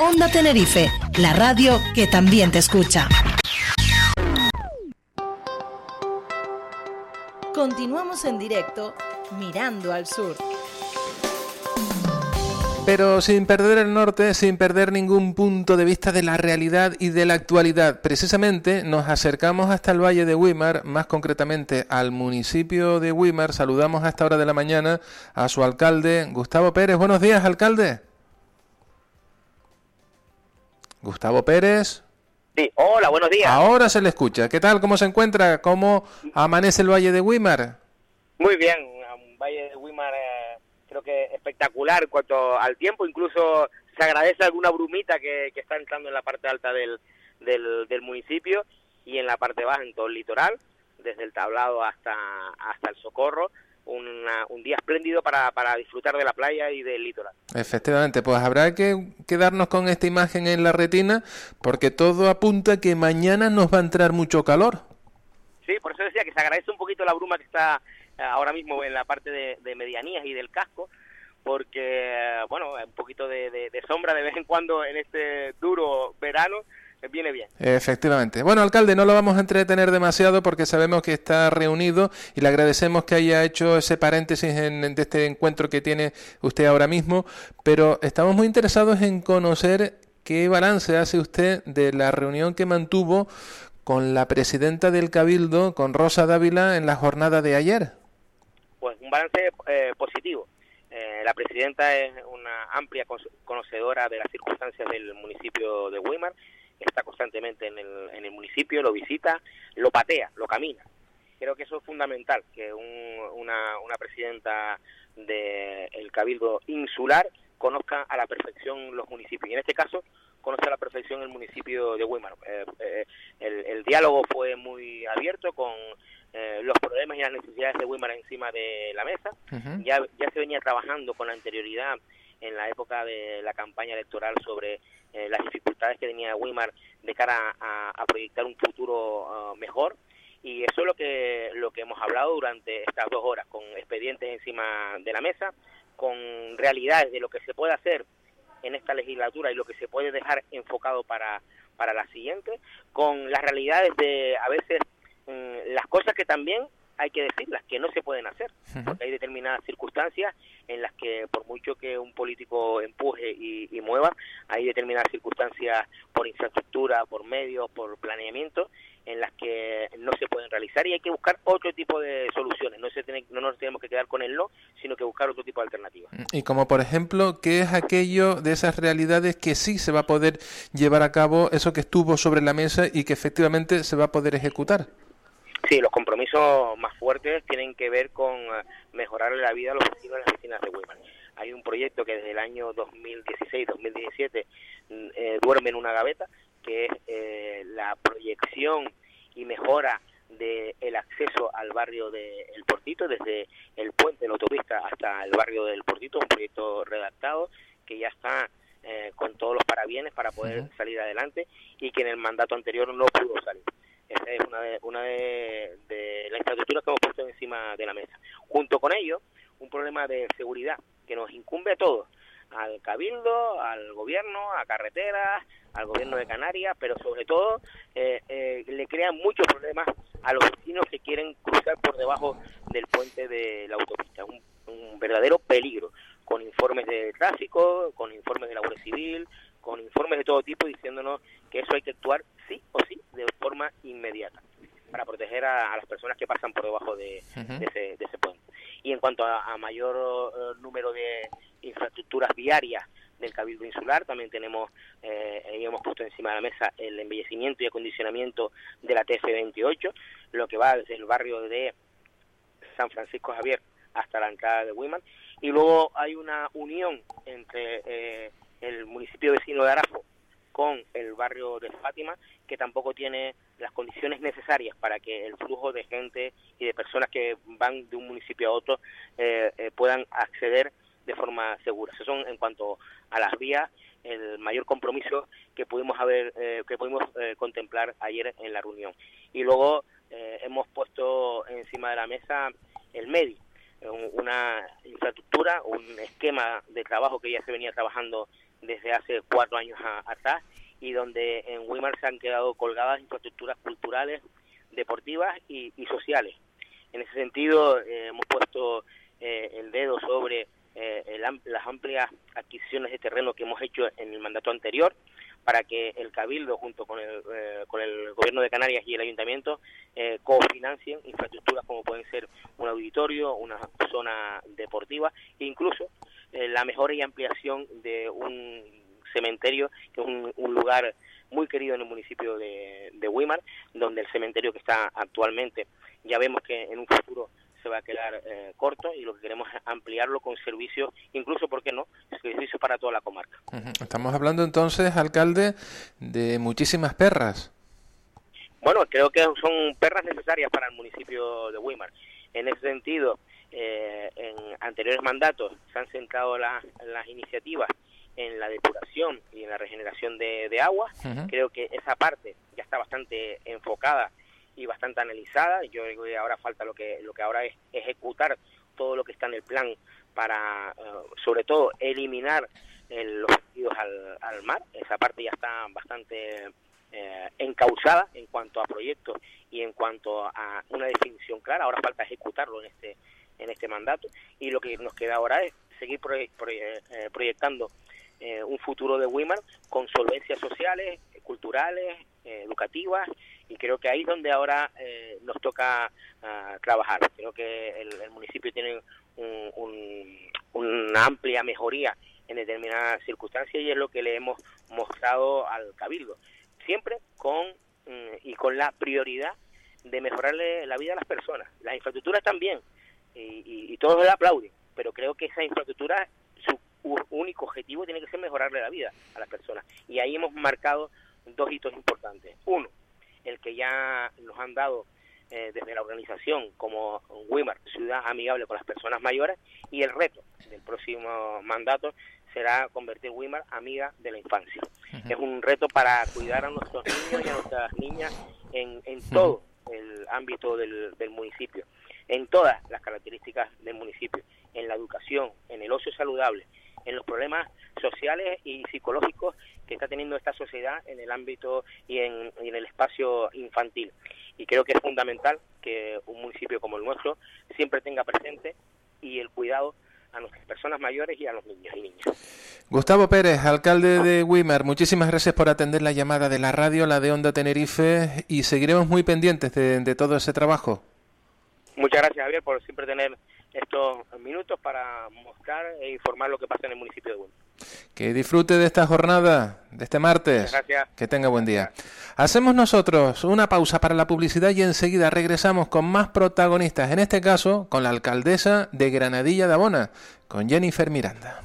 Onda Tenerife, la radio que también te escucha. Continuamos en directo mirando al sur. Pero sin perder el norte, sin perder ningún punto de vista de la realidad y de la actualidad. Precisamente nos acercamos hasta el Valle de Wimar, más concretamente al municipio de Wimar. Saludamos a esta hora de la mañana a su alcalde, Gustavo Pérez. Buenos días, alcalde. Gustavo Pérez. Sí, hola, buenos días. Ahora se le escucha. ¿Qué tal? ¿Cómo se encuentra? ¿Cómo amanece el Valle de Wimar? Muy bien, un Valle de Wimar eh, creo que espectacular en cuanto al tiempo, incluso se agradece alguna brumita que, que está entrando en la parte alta del, del, del, municipio y en la parte baja, en todo el litoral, desde el tablado hasta, hasta el socorro. Una, un día espléndido para, para disfrutar de la playa y del litoral. Efectivamente, pues habrá que quedarnos con esta imagen en la retina porque todo apunta que mañana nos va a entrar mucho calor. Sí, por eso decía que se agradece un poquito la bruma que está ahora mismo en la parte de, de medianías y del casco, porque, bueno, un poquito de, de, de, sombra de vez en cuando en este duro verano viene bien. Efectivamente. Bueno, alcalde, no lo vamos a entretener demasiado porque sabemos que está reunido y le agradecemos que haya hecho ese paréntesis en, en este encuentro que tiene usted ahora mismo, pero estamos muy interesados en conocer qué balance hace usted de la reunión que mantuvo con la presidenta del Cabildo, con Rosa Dávila, en la jornada de ayer. Pues un balance eh, positivo. Eh, la presidenta es una amplia conocedora de las circunstancias del municipio de Weimar, está constantemente en el, en el municipio, lo visita, lo patea, lo camina. Creo que eso es fundamental, que un, una, una presidenta del el Cabildo insular conozca a la perfección los municipios. Y en este caso, conoce a la perfección el municipio de Weimar. Eh, eh, el, el, diálogo fue muy abierto con eh, los problemas y las necesidades de Weimar encima de la mesa. Uh -huh. ya, ya se venía trabajando con anterioridad en la época de la campaña electoral sobre eh, las dificultades que tenía Weimar de cara a, proyectar un futuro uh, mejor. Y eso es lo que lo que hemos hablado durante estas dos horas con expedientes encima de la mesa con realidades de lo que se puede hacer en esta legislatura y lo que se puede dejar enfocado para para la siguiente con las realidades de a veces mmm, las cosas que también hay que decirlas, que no se pueden hacer, porque hay determinadas circunstancias en las que por mucho que un político empuje y, y, mueva, hay determinadas circunstancias por infraestructura, por medios, por planeamiento, en las que no se pueden realizar y hay que buscar otro tipo de soluciones. No, se tiene, no nos tenemos que quedar con el no, sino que buscar otro tipo de alternativas. Y como por ejemplo, ¿qué es aquello de esas realidades que sí se va a poder llevar a cabo, eso que estuvo sobre la mesa y que efectivamente se va a poder ejecutar? Sí, los compromisos más fuertes tienen que ver con mejorar la vida a los vecinos y las vecinas de Weimar. Hay un proyecto que desde el año 2016-2017 eh, duerme en una gaveta, que es eh, la proyección y mejora del el acceso al barrio de El Portito, desde el puente de la autopista hasta el barrio del Portito, un proyecto redactado que ya está eh, con todos los parabienes para poder uh -huh. salir adelante y que en el mandato anterior no pudo salir. Esa es una de, una de, de las infraestructuras que hemos puesto de la mesa. Junto con ello, un problema de seguridad que nos incumbe a todos, al cabildo, al gobierno, a carreteras, al gobierno de Canarias, pero sobre todo eh, eh, le crean muchos problemas a los vecinos que quieren cruzar por debajo del puente de la autopista. Un, un verdadero peligro, con informes de tráfico, con informes de la Guardia Civil, con informes de todo tipo diciéndonos que eso hay que actuar sí o sí de forma inmediata para proteger a, a las personas que pasan por debajo de, uh -huh. de, ese, de ese, puente. Y en cuanto a, a mayor uh, número de infraestructuras viarias del Cabildo Insular, también tenemos, eh, hemos puesto encima de la mesa el embellecimiento y acondicionamiento de la TF28, lo que va desde el barrio de San Francisco Javier hasta la entrada de Wiman, y luego hay una unión entre eh, el municipio vecino de Arafo con el barrio de Fátima, que tampoco tiene condiciones necesarias para que el flujo de gente y de personas que van de un municipio a otro eh, eh, puedan acceder de forma segura. Eso son en cuanto a las vías el mayor compromiso que pudimos haber eh, que pudimos contemplar ayer en la reunión. Y luego hemos puesto encima de la mesa el medio una infraestructura, un esquema de trabajo que ya se venía trabajando desde hace cuatro años atrás y donde en Weimar se han quedado colgadas infraestructuras culturales, deportivas y, sociales. En ese sentido, eh, hemos puesto eh, el dedo sobre eh, las amplias adquisiciones de terreno que hemos hecho en el mandato anterior para que el Cabildo, junto con el, con el Gobierno de Canarias y el Ayuntamiento, cofinancien infraestructuras como pueden ser un auditorio, una zona deportiva e incluso la mejora y ampliación de un cementerio, que es un, lugar muy querido en el municipio de, de Weimar, donde el cementerio que está actualmente ya vemos que en un futuro se va a quedar eh, corto y lo que queremos es ampliarlo con servicios, incluso, ¿por qué no?, servicios para toda la comarca. Estamos hablando entonces, alcalde, de muchísimas perras. Bueno, creo que son perras necesarias para el municipio de Weimar. En ese sentido, eh, en anteriores mandatos se han centrado las iniciativas en la depuración y en la regeneración de, agua. Creo que esa parte ya está bastante enfocada y bastante analizada. Yo creo que ahora falta lo que, lo que ahora es ejecutar todo lo que está en el plan para, eh, sobre todo, eliminar los residuos al, mar. Esa parte ya está bastante eh, encausada en cuanto a proyectos y en cuanto a una definición clara. Ahora falta ejecutarlo en este en este mandato y lo que nos queda ahora es seguir eh, proyectando eh, un futuro de Weimar con solvencias sociales, culturales, eh, educativas, y creo que ahí es donde ahora eh, nos toca ah, trabajar. Creo que el, municipio tiene una amplia mejoría en determinadas circunstancias y es lo que le hemos mostrado al Cabildo, siempre con mm, y con la prioridad de mejorarle la vida a las personas. Las infraestructuras también, y, y, y todos le aplauden, pero creo que esa infraestructura único objetivo tiene que ser mejorarle la vida a las personas. Y ahí hemos marcado dos hitos importantes. Uno, el que ya nos han dado eh, desde la organización como WIMAR, ciudad amigable con las personas mayores, y el reto del próximo mandato será convertir WIMAR amiga de la infancia. Es un reto para cuidar a nuestros niños y a nuestras niñas en, en todo el ámbito del, del municipio, en todas las características del municipio, en la educación, en el ocio saludable, en los problemas sociales y psicológicos que está teniendo esta sociedad en el ámbito y en, el espacio infantil. Y creo que es fundamental que un municipio como el nuestro siempre tenga presente y el cuidado a nuestras personas mayores y a los niños y niñas. Gustavo Pérez, alcalde de Wimer, muchísimas gracias por atender la llamada de la radio, la de Onda Tenerife, y seguiremos muy pendientes de, de todo ese trabajo. Muchas gracias, Javier, por siempre tener estos minutos para mostrar e informar lo que pasa en el municipio de Huelva. Que disfrute de esta jornada, de este martes. Gracias. Que tenga buen día. Hacemos nosotros una pausa para la publicidad y enseguida regresamos con más protagonistas, en este caso con la alcaldesa de Granadilla de Abona, con Jennifer Miranda.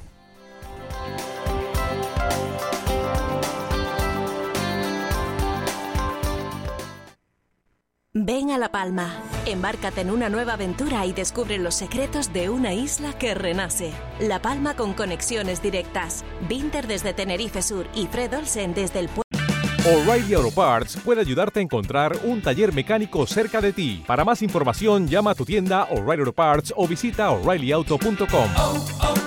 Ven a La Palma, embárcate en una nueva aventura y descubre los secretos de una isla que renace. La Palma con conexiones directas. Vinter desde Tenerife Sur y Fred Olsen desde el puerto. O'Reilly Auto Parts puede ayudarte a encontrar un taller mecánico cerca de ti. Para más información, llama a tu tienda O'Reilly Auto Parts o visita oreillyauto.com.